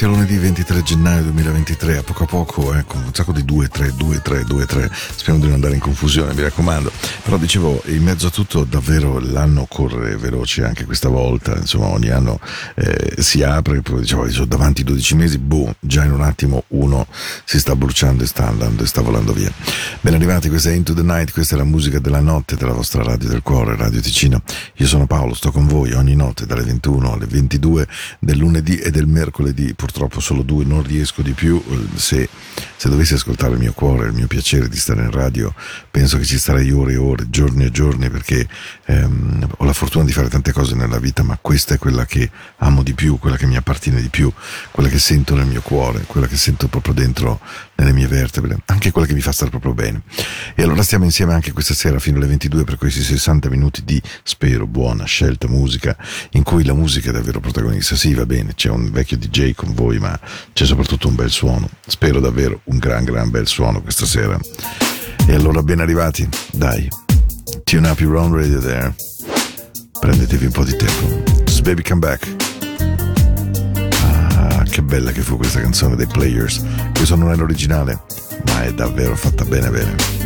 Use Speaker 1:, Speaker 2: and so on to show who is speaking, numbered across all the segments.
Speaker 1: così siamo arrivati a lunedì 23 gennaio 2023, a poco a poco, eh, con un sacco di 2, 3, 2, 3, 2, 3, speriamo di non andare in confusione, mi raccomando. Però dicevo, in mezzo a tutto davvero l'anno corre veloce anche questa volta, insomma ogni anno eh, si apre, poi dicevo, sono davanti 12 mesi, boh, già in un attimo uno si sta bruciando e sta andando e sta volando via. Ben arrivati, questa è Into the Night, questa è la musica della notte della vostra radio del cuore, Radio Ticino. Io sono Paolo, sto con voi ogni notte dalle 21 alle 22 del lunedì e del mercoledì, purtroppo solo due, non riesco di più, se, se dovessi ascoltare il mio cuore, il mio piacere di stare in radio, penso che ci starei ore e ore, giorni e giorni, perché ehm, ho la fortuna di fare tante cose nella vita, ma questa è quella che amo di più, quella che mi appartiene di più, quella che sento nel mio cuore, quella che sento proprio dentro nelle mie vertebre, anche quella che mi fa stare proprio bene. E allora stiamo insieme anche questa sera fino alle 22 per questi 60 minuti di, spero, buona scelta musica, in cui la musica è davvero protagonista. Sì, va bene, c'è un vecchio DJ con voi, ma c'è soprattutto un bel suono. Spero davvero un gran, gran bel suono questa sera. E allora ben arrivati, dai, tune up your own radio there. Prendetevi un po' di tempo. Just baby come back. Ah, che bella che fu questa canzone dei Players. Questo non è l'originale, ma è davvero fatta bene bene.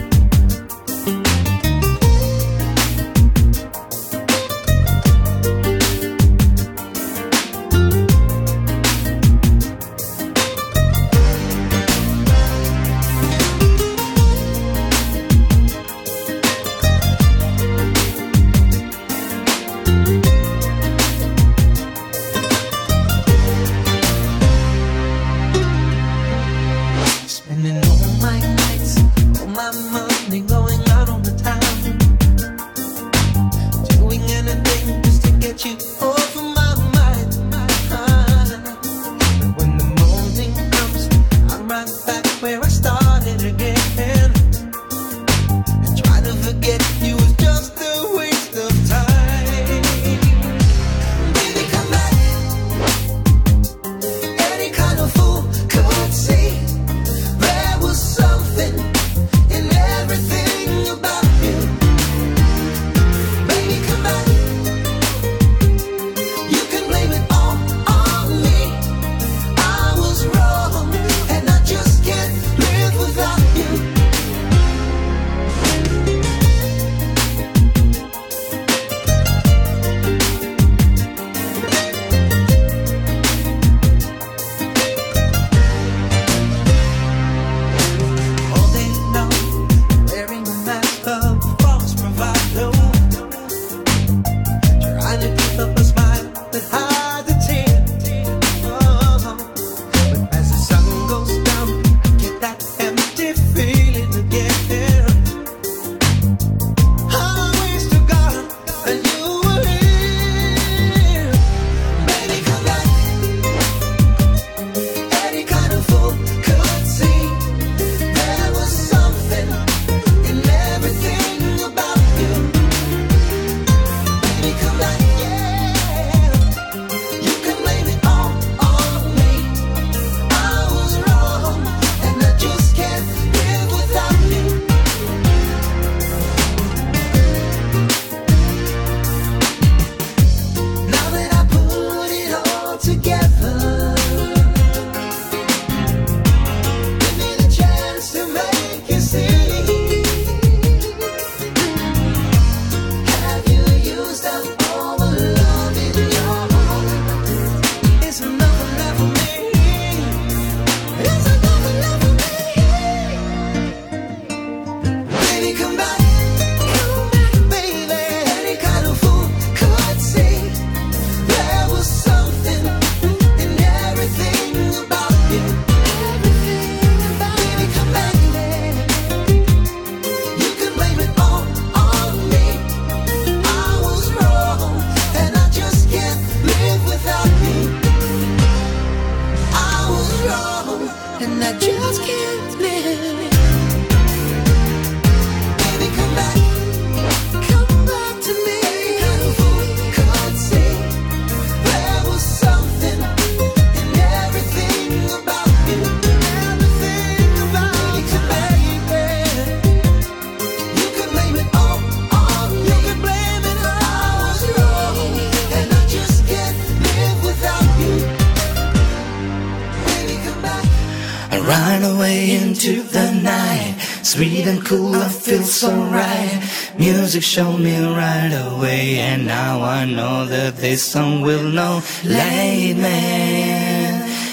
Speaker 2: Into the night. Sweet and cool, I feel so right. Music showed me right away, and now I know that this song will know. Lead me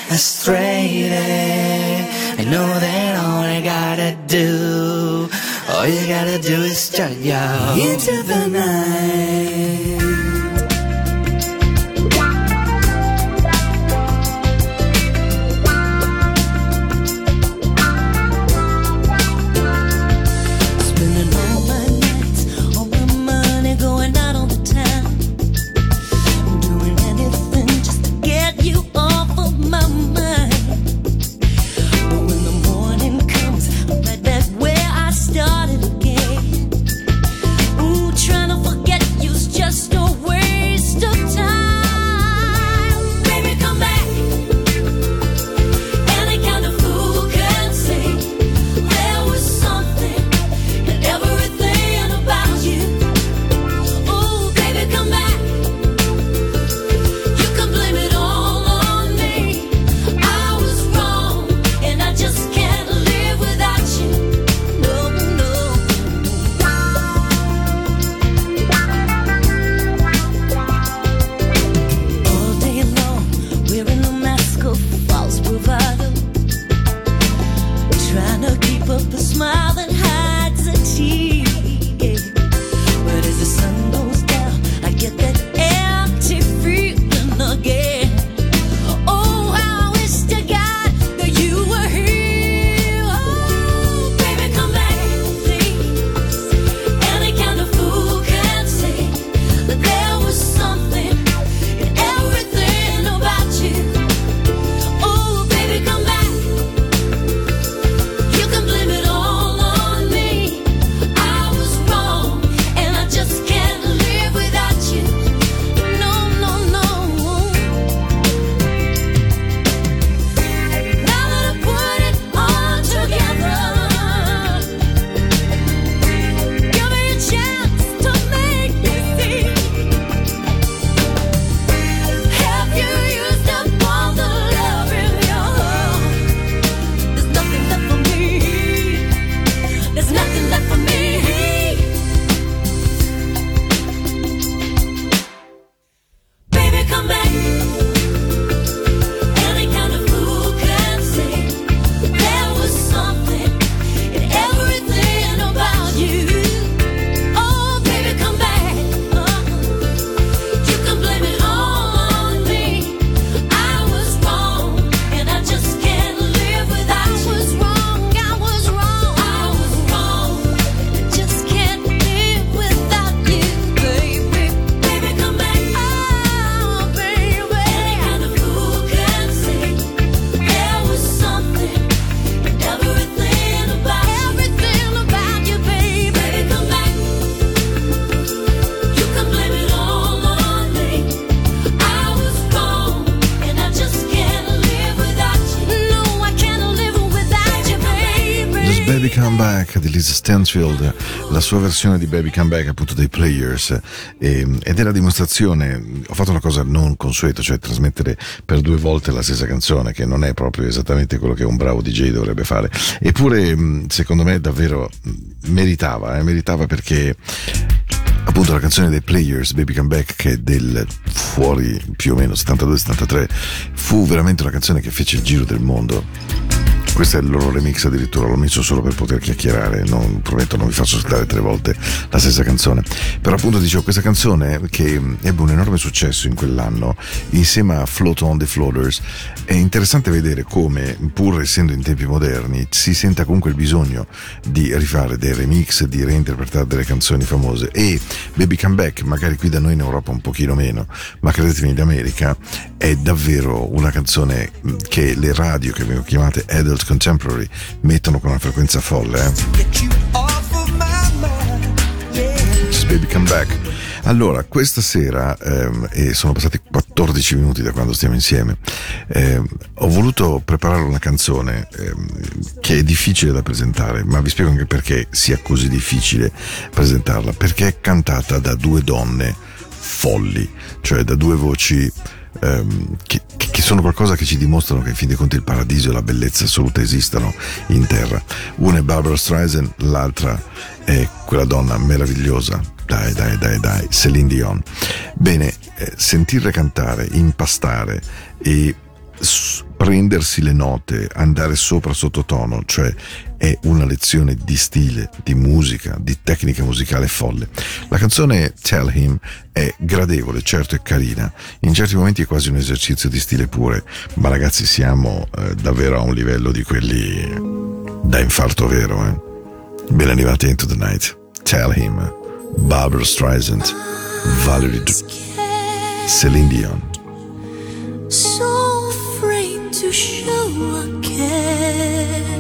Speaker 2: astray. I know that all I gotta do, all you gotta do is start yo into the night.
Speaker 1: Stansfield, la sua versione di Baby Come Back appunto dei Players e- ed è la dimostrazione, ho fatto una cosa non consueta, cioè trasmettere per due volte la stessa canzone che non è proprio esattamente quello che un bravo DJ dovrebbe fare, eppure secondo me davvero meritava, eh, meritava perché appunto la canzone dei Players, Baby Come Back, che è del fuori più o meno 72-73, fu veramente una canzone che fece il giro del mondo. Questo è il loro remix addirittura, l'ho messo solo per poter chiacchierare, non, prometto non vi faccio ascoltare tre volte la stessa canzone. Però appunto dicevo, questa canzone che ebbe un enorme successo in quell'anno insieme a Float on the Floaters, è interessante vedere come, pur essendo in tempi moderni, si senta comunque il bisogno di rifare dei remix, di reinterpretare delle canzoni famose e Baby Come Back, magari qui da noi in Europa un pochino meno, ma credetemi in America, è davvero una canzone che le radio che vengono chiamate Adult Contemporary mettono con una frequenza folle. Eh? Baby Come Back. Allora, questa sera, ehm, e sono passati 14 minuti da quando stiamo insieme, ehm, ho voluto preparare una canzone ehm, che è difficile da presentare, ma vi spiego anche perché sia così difficile presentarla, perché è cantata da due donne folli, cioè da due voci ehm, che, che, sono qualcosa che ci dimostrano che in fin dei conti il paradiso e la bellezza assoluta esistono in terra. Una è Barbara Streisand, l'altra è quella donna meravigliosa. Dai, dai, dai, dai, Celine Dion. Bene, eh, sentirla cantare, impastare e prendersi le note, andare sopra sottotono, cioè è una lezione di stile, di musica, di tecnica musicale folle. La canzone Tell Him è gradevole, certo è carina, in certi momenti è quasi un esercizio di stile pure, ma ragazzi siamo eh, davvero a un livello di quelli eh, da infarto vero, eh. Ben arrivati into the night. Tell Him, Barbara Streisand, Valerie Du, Celine Dion.
Speaker 2: So afraid to show
Speaker 3: again.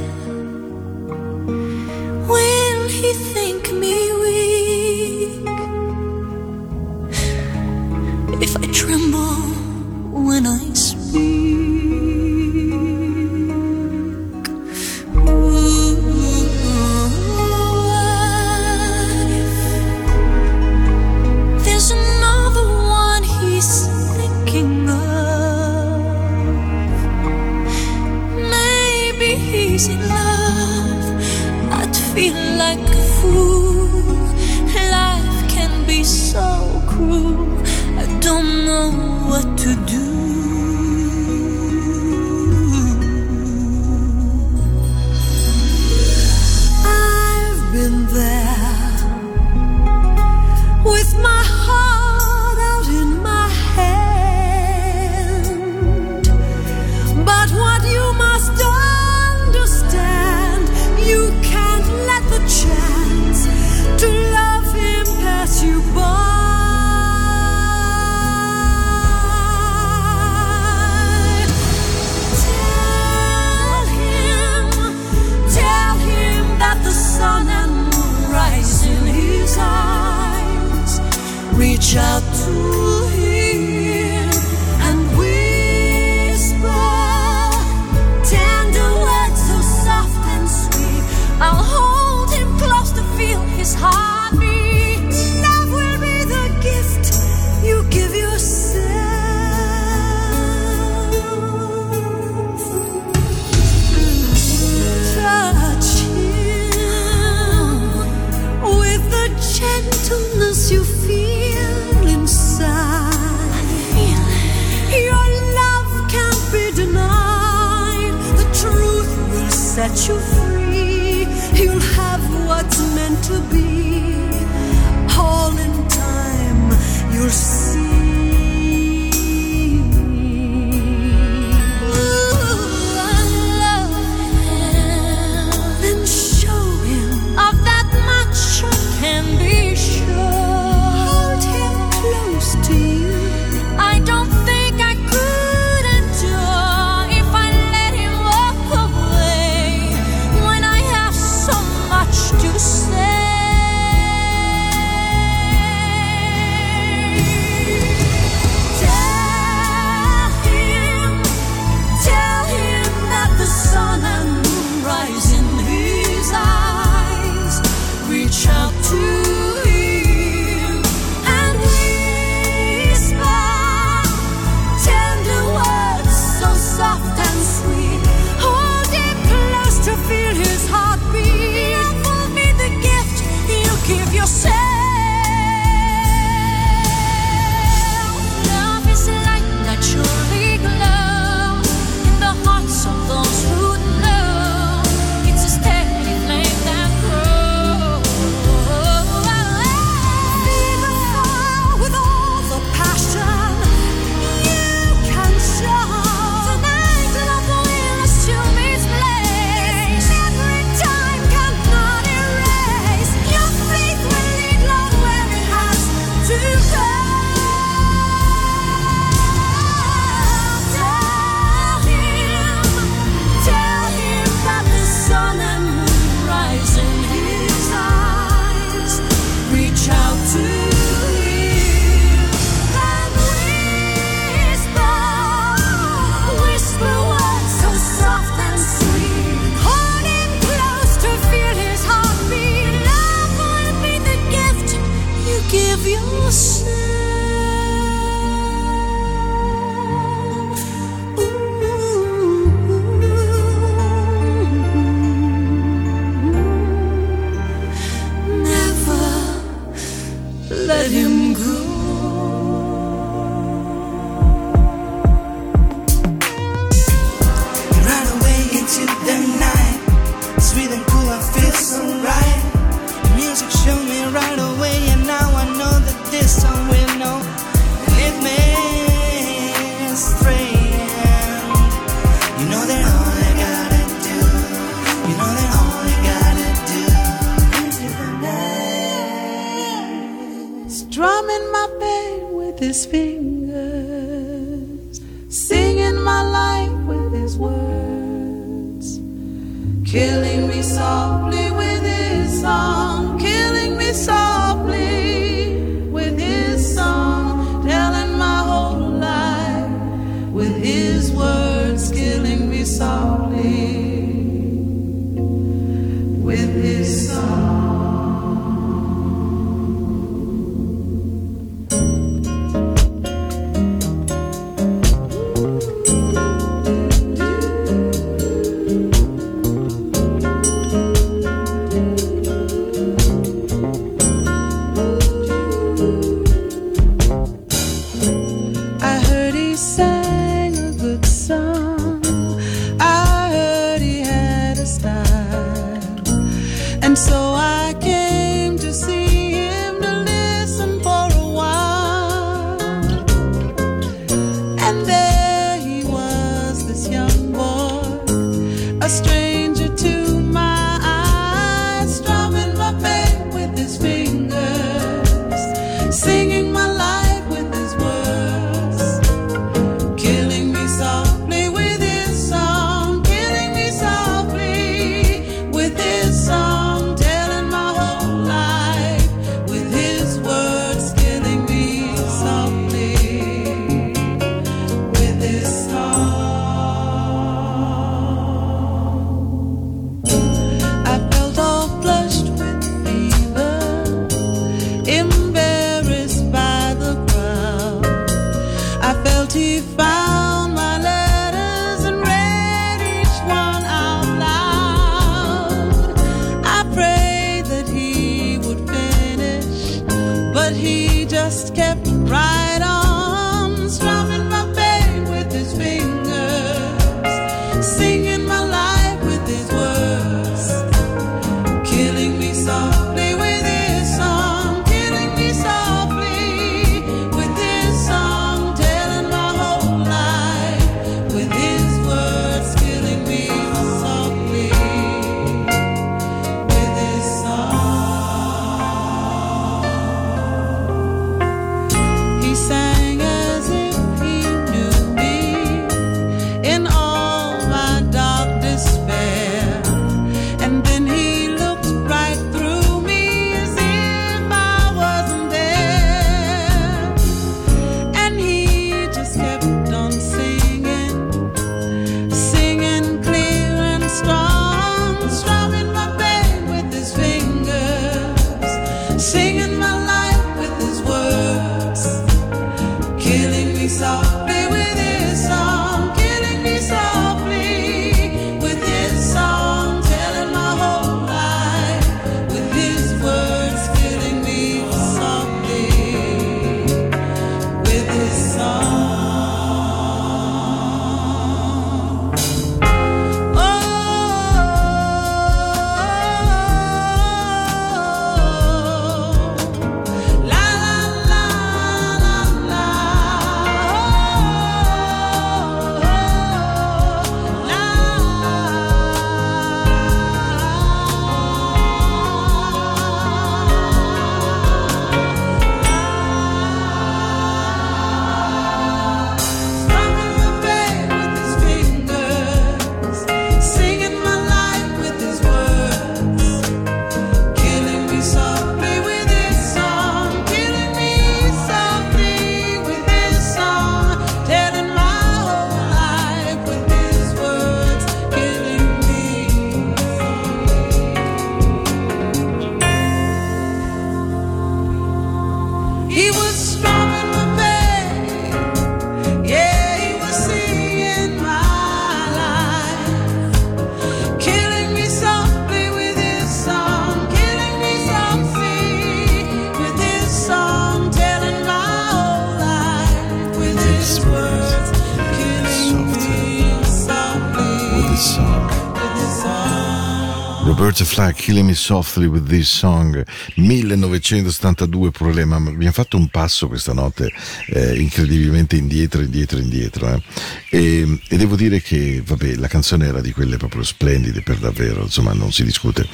Speaker 3: Birds Fly, Killing Me Softly with
Speaker 1: This Song, 1972 problema abbiamo fatto un passo questa notte eh, incredibilmente indietro, indietro, indietro. Eh. E, e, devo dire che, vabbè, la canzone era di quelle proprio splendide per davvero, insomma, non si discute.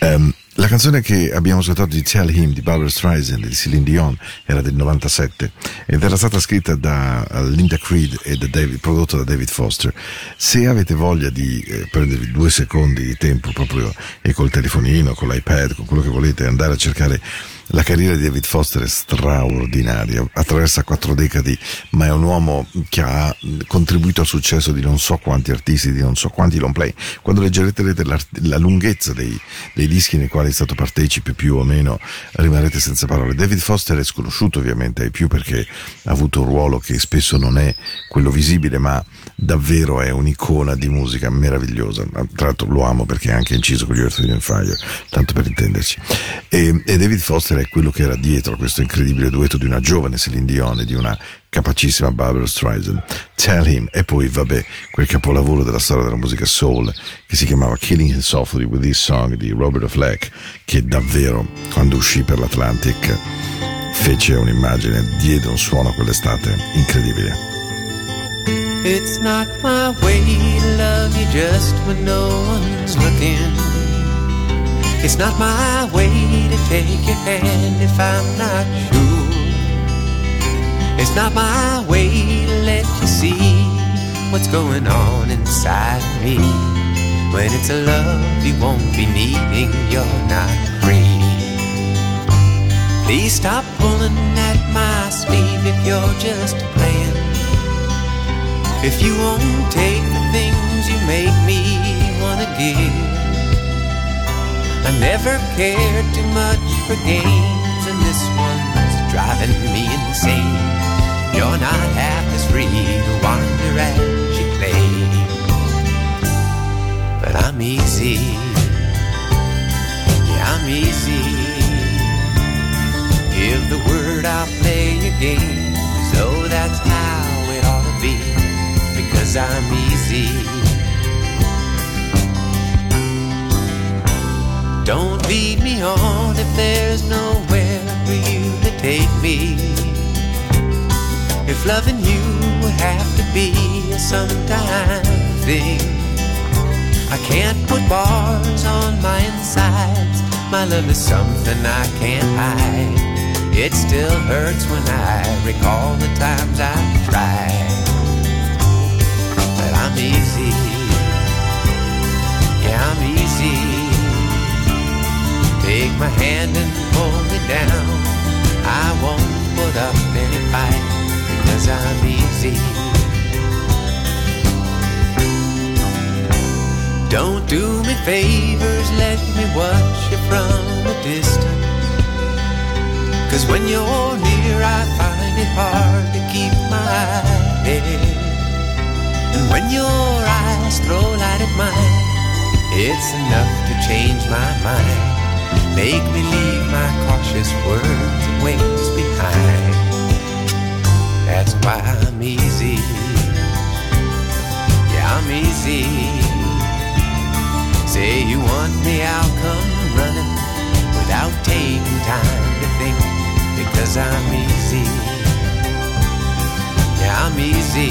Speaker 1: Um, la canzone che abbiamo ascoltato di Tell Him di Barbara Streisand di Celine Dion era del 97 ed era stata scritta da eh, Linda Creed e da David, prodotta da David Foster. Se avete voglia di eh, prendervi due secondi di tempo proprio e col telefonino, con l'iPad, con quello che volete, andare a cercare la carriera di David Foster è straordinaria, attraversa quattro decadi, ma è un uomo che ha contribuito al successo di non so quanti artisti, di non so quanti long play. Quando leggerete la, lunghezza dei, dei dischi nei quali è stato partecipe più o meno, rimarrete senza parole. David Foster è sconosciuto ovviamente ai più perché ha avuto un ruolo che spesso non è quello visibile, ma davvero è un'icona di musica meravigliosa. Tra l'altro lo amo perché ha anche inciso con gli Earth, Wind Fire, tanto per intenderci. E, e David Foster è quello che era dietro a questo incredibile duetto di una giovane Celine Dion e di una capacissima Barbara Streisand. Tell Him e poi vabbè quel capolavoro della storia della musica soul che si chiamava Killing Him Softly with This Song di Robert Fleck che davvero quando uscì per l'Atlantic fece un'immagine, diede un suono quell'estate incredibile.
Speaker 4: It's not my way to love you just when no one's. It's not my way to take your hand if I'm not sure. It's not my way to let you see what's going on inside me. When it's a love you won't be needing, you're not free. Please stop pulling at my sleeve if you're just playing. If you won't take the things you make me wanna give. I never cared too much for games, and this one's driving me insane. You're not half as free to wander as you claim. But I'm easy. Yeah, I'm easy. Give the word, I'll play your game. So that's how it ought to be. Because I'm easy. Don't lead me on if there's nowhere for you to take me. If loving you would have to be a sometime thing, I can't put bars on my insides. My love is something I can't hide. It still hurts when I recall the times I've tried. But I'm easy. Yeah, I'm easy. Take my hand and pull me down. I won't put up any fight because I'm easy. Don't do me favors, let me watch you from a distance. Cause when you're near, I find it hard to keep my head. And when your eyes throw light at mine, it's enough to change my mind. Make me leave my cautious words and ways behind. That's why I'm easy. Yeah, I'm easy. Say you want me, I'll come running without taking time to think because I'm easy. Yeah, I'm easy.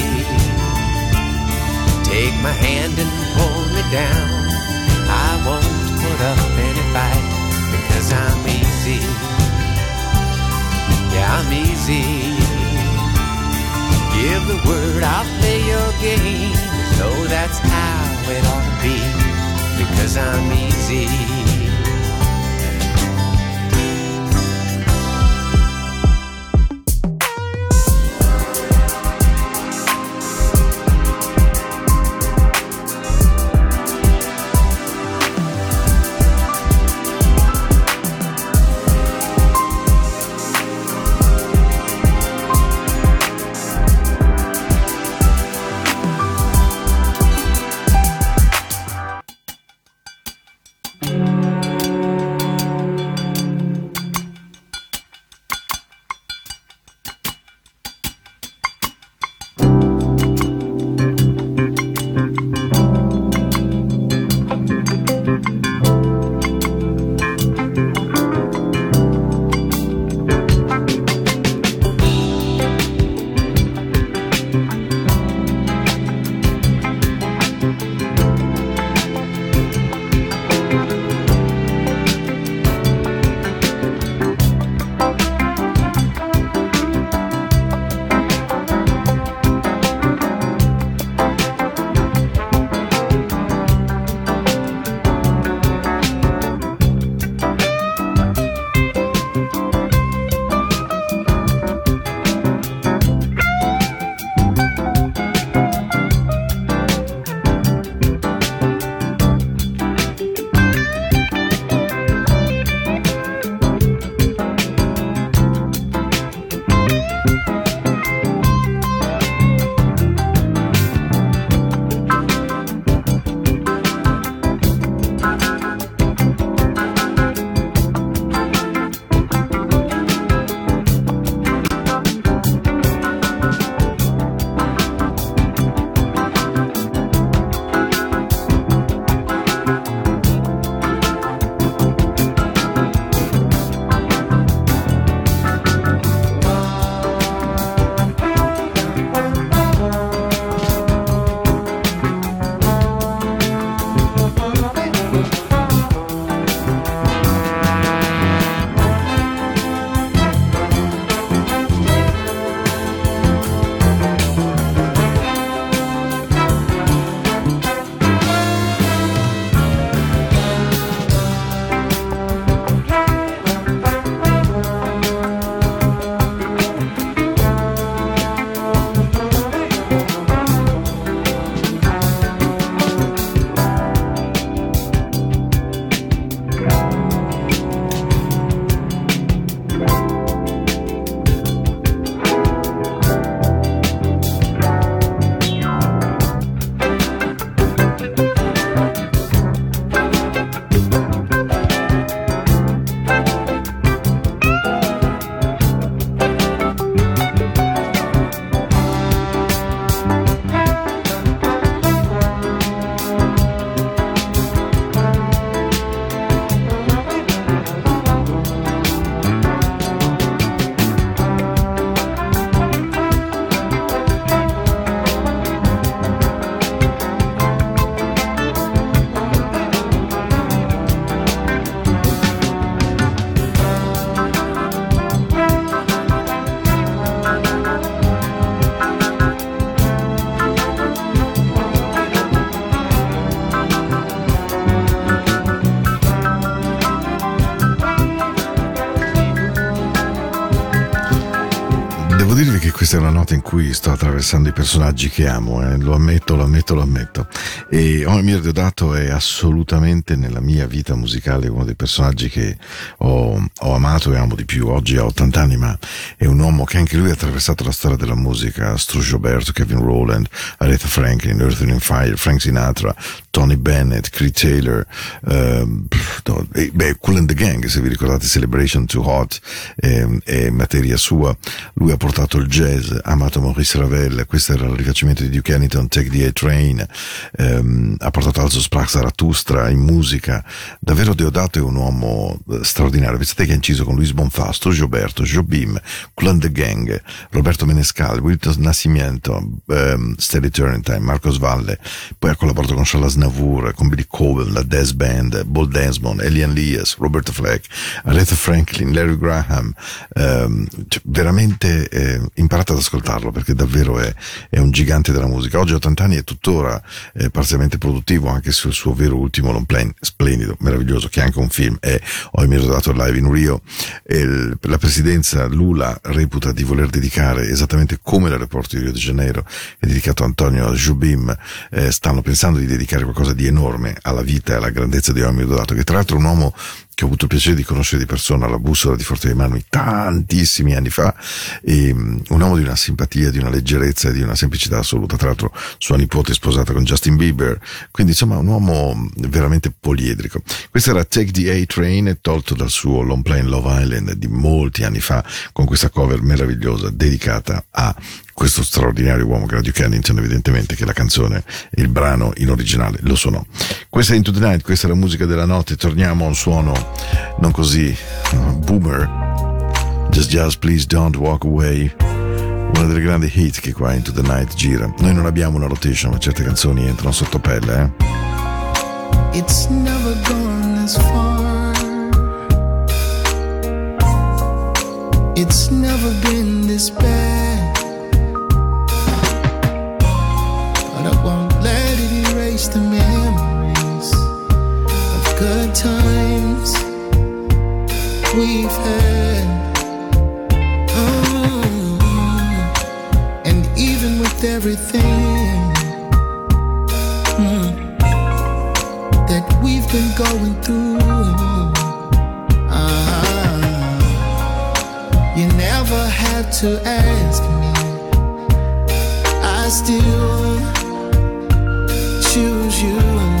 Speaker 4: Take my hand and pull me down. I won't put up any fight because I'm easy. Yeah, I'm easy. Give the word, I'll play your game. So that's how it ought to be because I'm easy.
Speaker 1: Cui sto attraversando i personaggi che amo, eh. lo ammetto, lo ammetto, lo ammetto. E Omer Deodato è assolutamente nella mia vita musicale uno dei personaggi che ho, ho amato e amo di più. Oggi ha 80 anni, ma è un uomo che anche lui ha attraversato la storia della musica. Struge Gilberto, Kevin Rowland, Aretha Franklin, Earth and Fire, Frank Sinatra, Tony Bennett, Creed Taylor, ehm, no, e, beh, Cool and the Gang, se vi ricordate Celebration Too Hot, ehm, è materia sua. Lui ha portato il jazz, ha amato Maurice Ravel, questo era il rifacimento di Duke Ellington, Take the A-Train, ehm, ha portato Also Sprach Zarathustra in musica. Davvero Deodato è un uomo eh, straordinario. Pensate che ha inciso con Luis Bonfasto, Gilberto, Jobim, Cool and the Gang, Roberto Menescal, Wilton Nascimento, ehm, Steady Turrentine, Marcos Valle, poi ha collaborato con Charles Navour, con Billy Cobham, la Death Band, Paul Desmond, Elian Leas, Roberto Fleck, Aretha Franklin, Larry Graham, ehm, cioè, veramente eh, imparate ad ascoltarlo perché davvero è, è un gigante della musica. Oggi a 80 anni è tuttora eh, parzialmente produttivo anche sul suo vero ultimo long play, splendido, meraviglioso, che è anche un film, è Ho dato live in Rio. Il- la presidenza Lula reputa di voler dedicare esattamente come l'aeroporto di Rio de Janeiro è dedicato a Antonio Jubim, eh, stanno pensando di dedicare qualcosa di enorme alla vita e alla grandezza di Omio Dodato, che tra l'altro è un uomo che ho avuto il piacere di conoscere di persona alla bussola di Forte dei Manui tantissimi anni fa, e, mm, un uomo di una simpatia, di una leggerezza e di una semplicità assoluta. Tra l'altro sua nipote è sposata con Justin Bieber, quindi insomma un uomo veramente poliedrico. Questo era Take the A-Train, tolto dal suo long play in Love Island di molti anni fa, con questa cover meravigliosa dedicata a questo straordinario uomo che era Duke Ellington evidentemente che la canzone il brano in originale lo suonò. Questa è Into the Night questa è la musica della notte torniamo a un suono non così uh, boomer. Just Just Please Don't Walk Away. Una delle grandi hit che qua Into the Night gira. Noi non abbiamo una rotation ma certe canzoni entrano sotto pelle eh.
Speaker 5: It's never gone this far. It's never been this bad. But I won't let it erase the memories of good times we've had. Oh, and even with everything that we've been going through. Ah, you never had to ask me. I still choose you.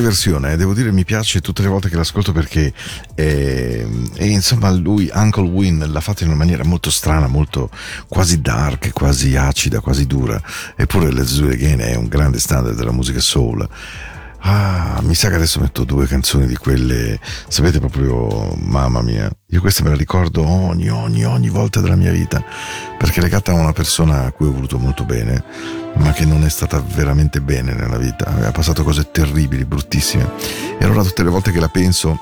Speaker 1: Grande versione, eh, devo dire mi piace tutte le volte che l'ascolto perché eh, e insomma lui, Uncle Win, l'ha fatta in una maniera molto strana, molto quasi dark, quasi acida, quasi dura. Eppure Let's Do It Again è un grande standard della musica soul. Ah, mi sa che adesso metto due canzoni di quelle, sapete proprio, mamma mia, io queste me le ricordo ogni, ogni, ogni volta della mia vita, perché legata a una persona a cui ho voluto molto bene, ma che non è stata veramente bene nella vita, aveva passato cose terribili, bruttissime, e allora tutte le volte che la penso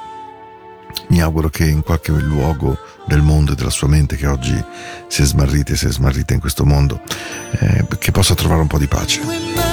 Speaker 1: mi auguro che in qualche luogo del mondo e della sua mente che oggi si è smarrita e si è smarrita in questo mondo, eh, che possa trovare un po' di pace.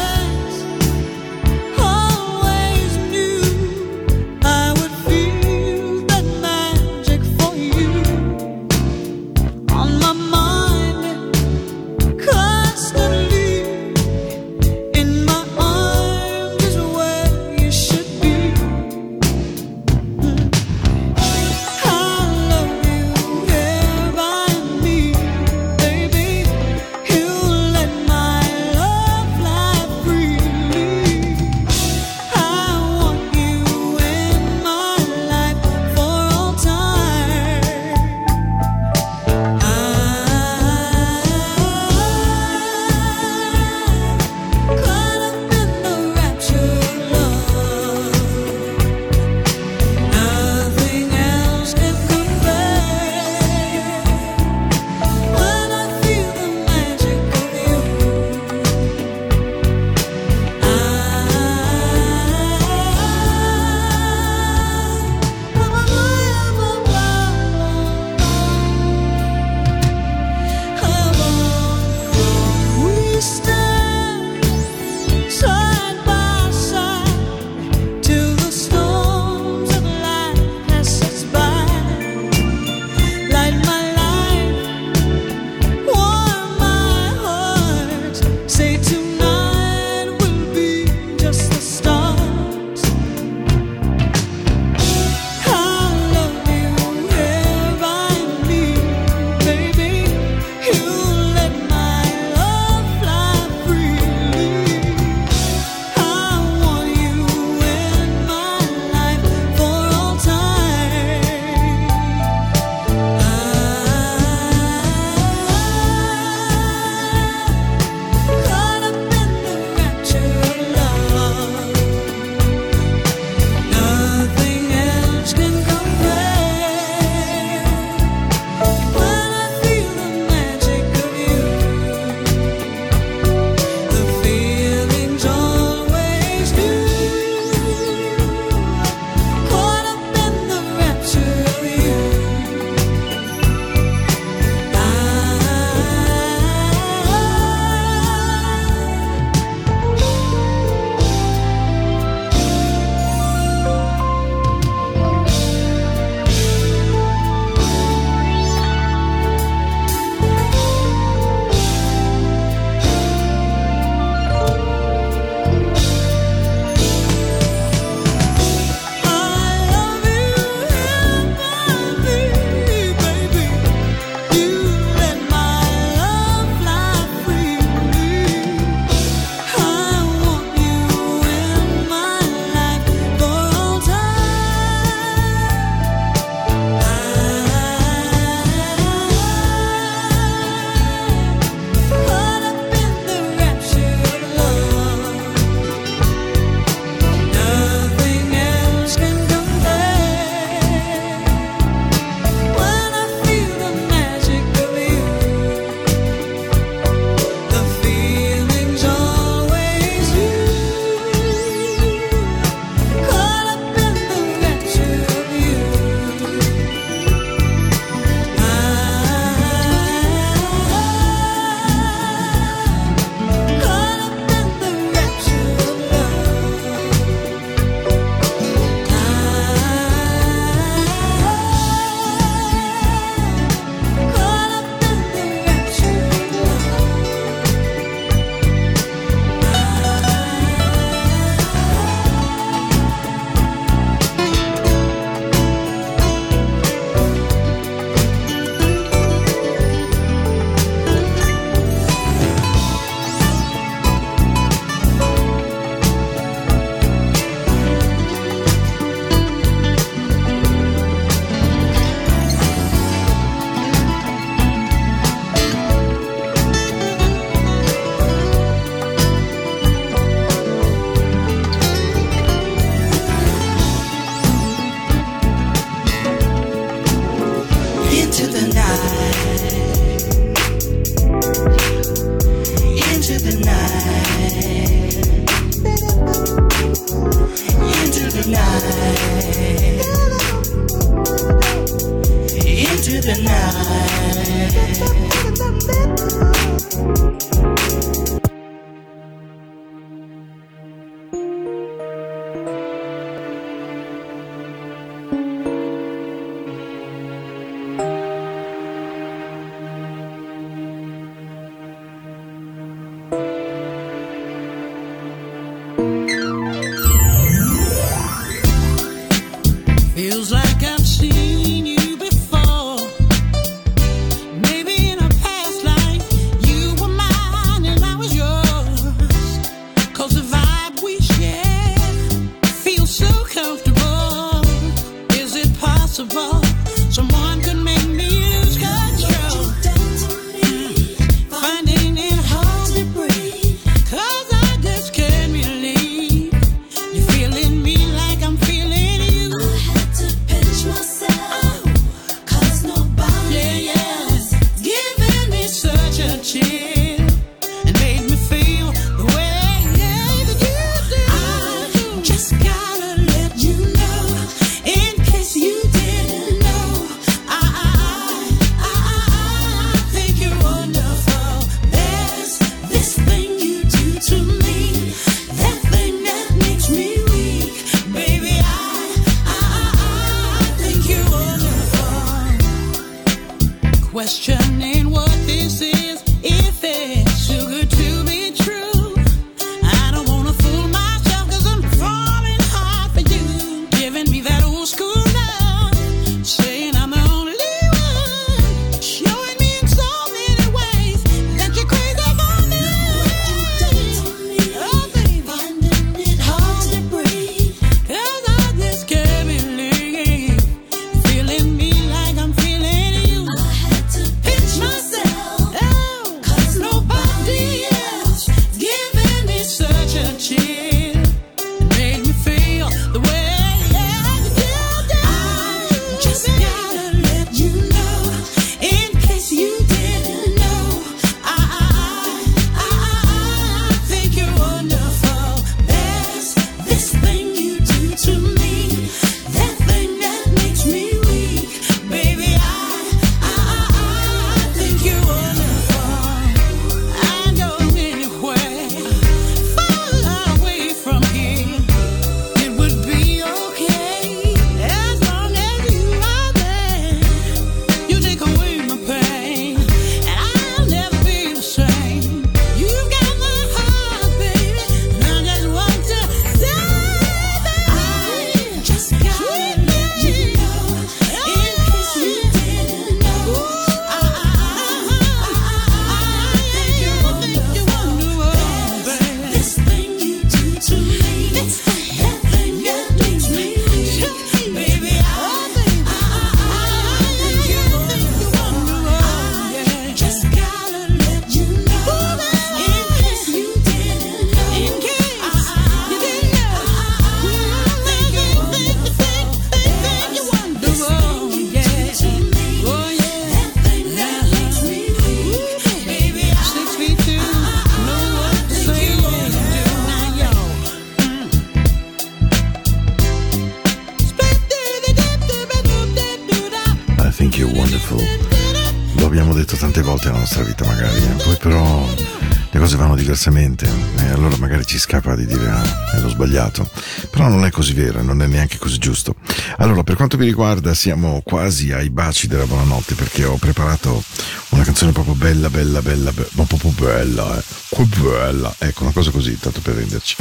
Speaker 1: Ci scappa di dire ah, l'ho sbagliato, però non è così vero, non è neanche così giusto. Allora, per quanto mi riguarda, siamo quasi ai baci della buonanotte perché ho preparato una canzone proprio bella, bella, bella, be- ma proprio bella, eh. Che bella, ecco, una cosa così, tanto per renderci.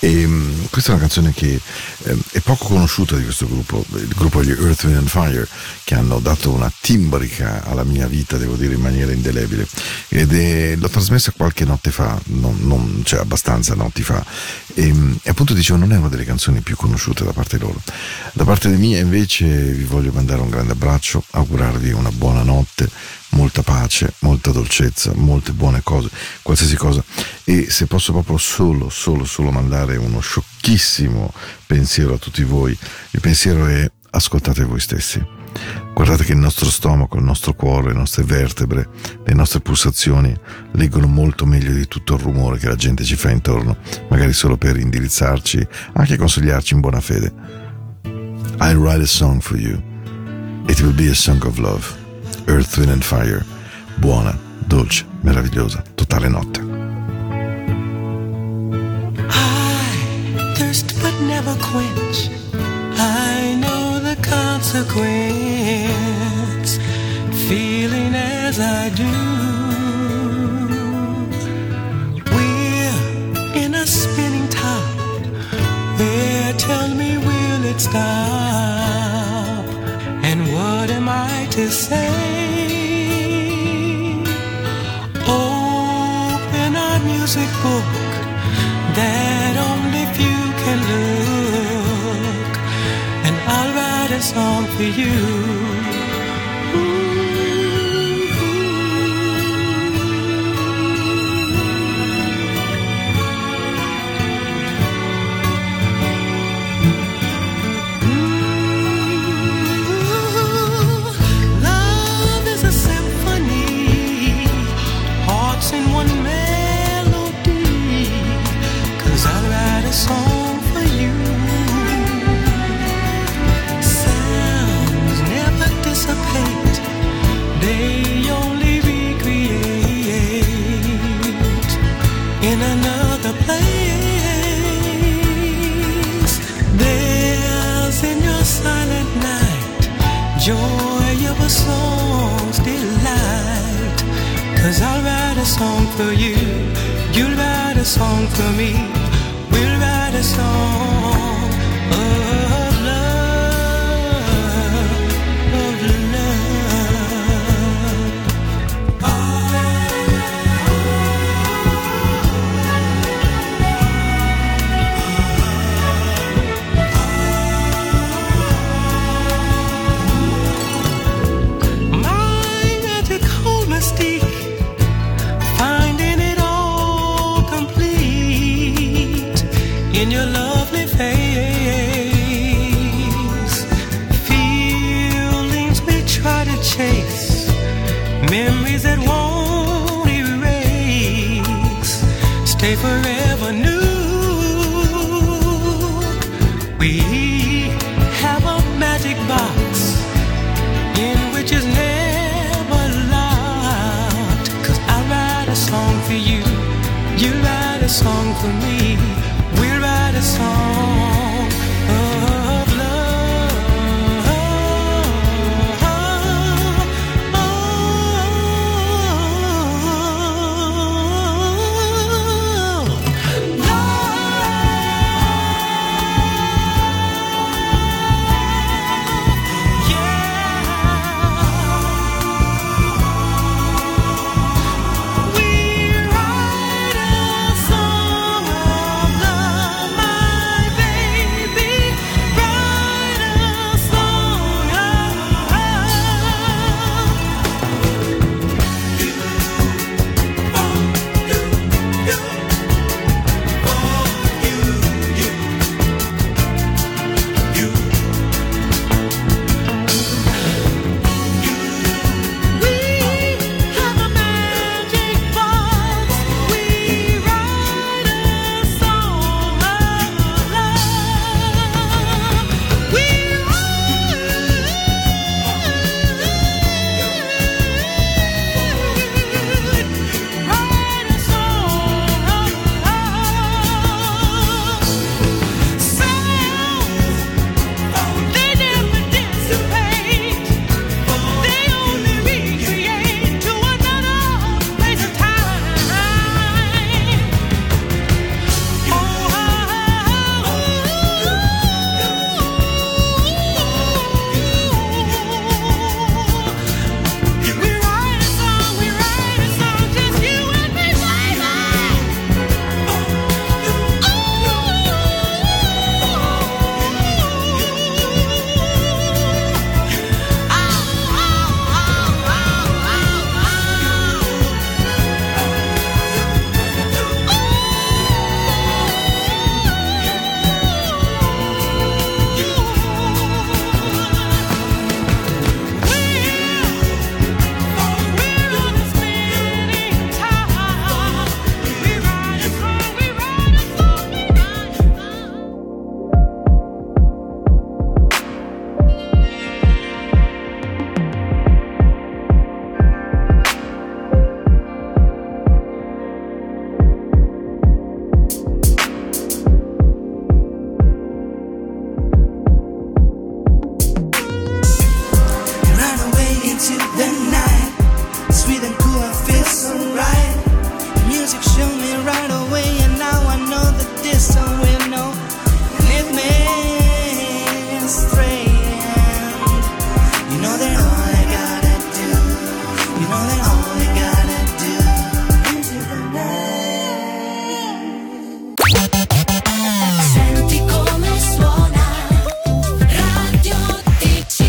Speaker 1: E, mm, questa è una canzone che ehm, è poco conosciuta di questo gruppo, il gruppo degli Earth, Wind and Fire, che hanno dato una timbrica alla mia vita, devo dire, in maniera indelebile. Ed è, l'ho trasmessa qualche notte fa, non, non- cioè abbastanza notti fa. E, mm, e appunto dicevo, non è una delle canzoni più conosciute da parte loro. Da parte mia invece vi voglio mandare un grande abbraccio, augurarvi una buona notte, molta pace, molta dolcezza, molte buone cose, qualsiasi cosa. E se posso proprio solo, solo, solo mandare uno sciocchissimo pensiero a tutti voi, il pensiero è ascoltate voi stessi. Guardate che il nostro stomaco, il nostro cuore, le nostre vertebre, le nostre pulsazioni leggono molto meglio di tutto il rumore che la gente ci fa intorno, magari solo per indirizzarci, anche consigliarci in buona fede. I'll write a song for you. It will be a song of love. Earth, Wind and Fire. Buona, dolce, meravigliosa, totale notte.
Speaker 4: I thirst but never quench. I know the consequence. Feeling as I do. It stop? And what am I to say? Open our music book that only few can look, and I'll write a song for you. Song for you, you'll write a song for me, we'll write a song memories that won't erase, stay forever new. We have a magic box in which is never locked. Cause I write a song for you, you write a song for me,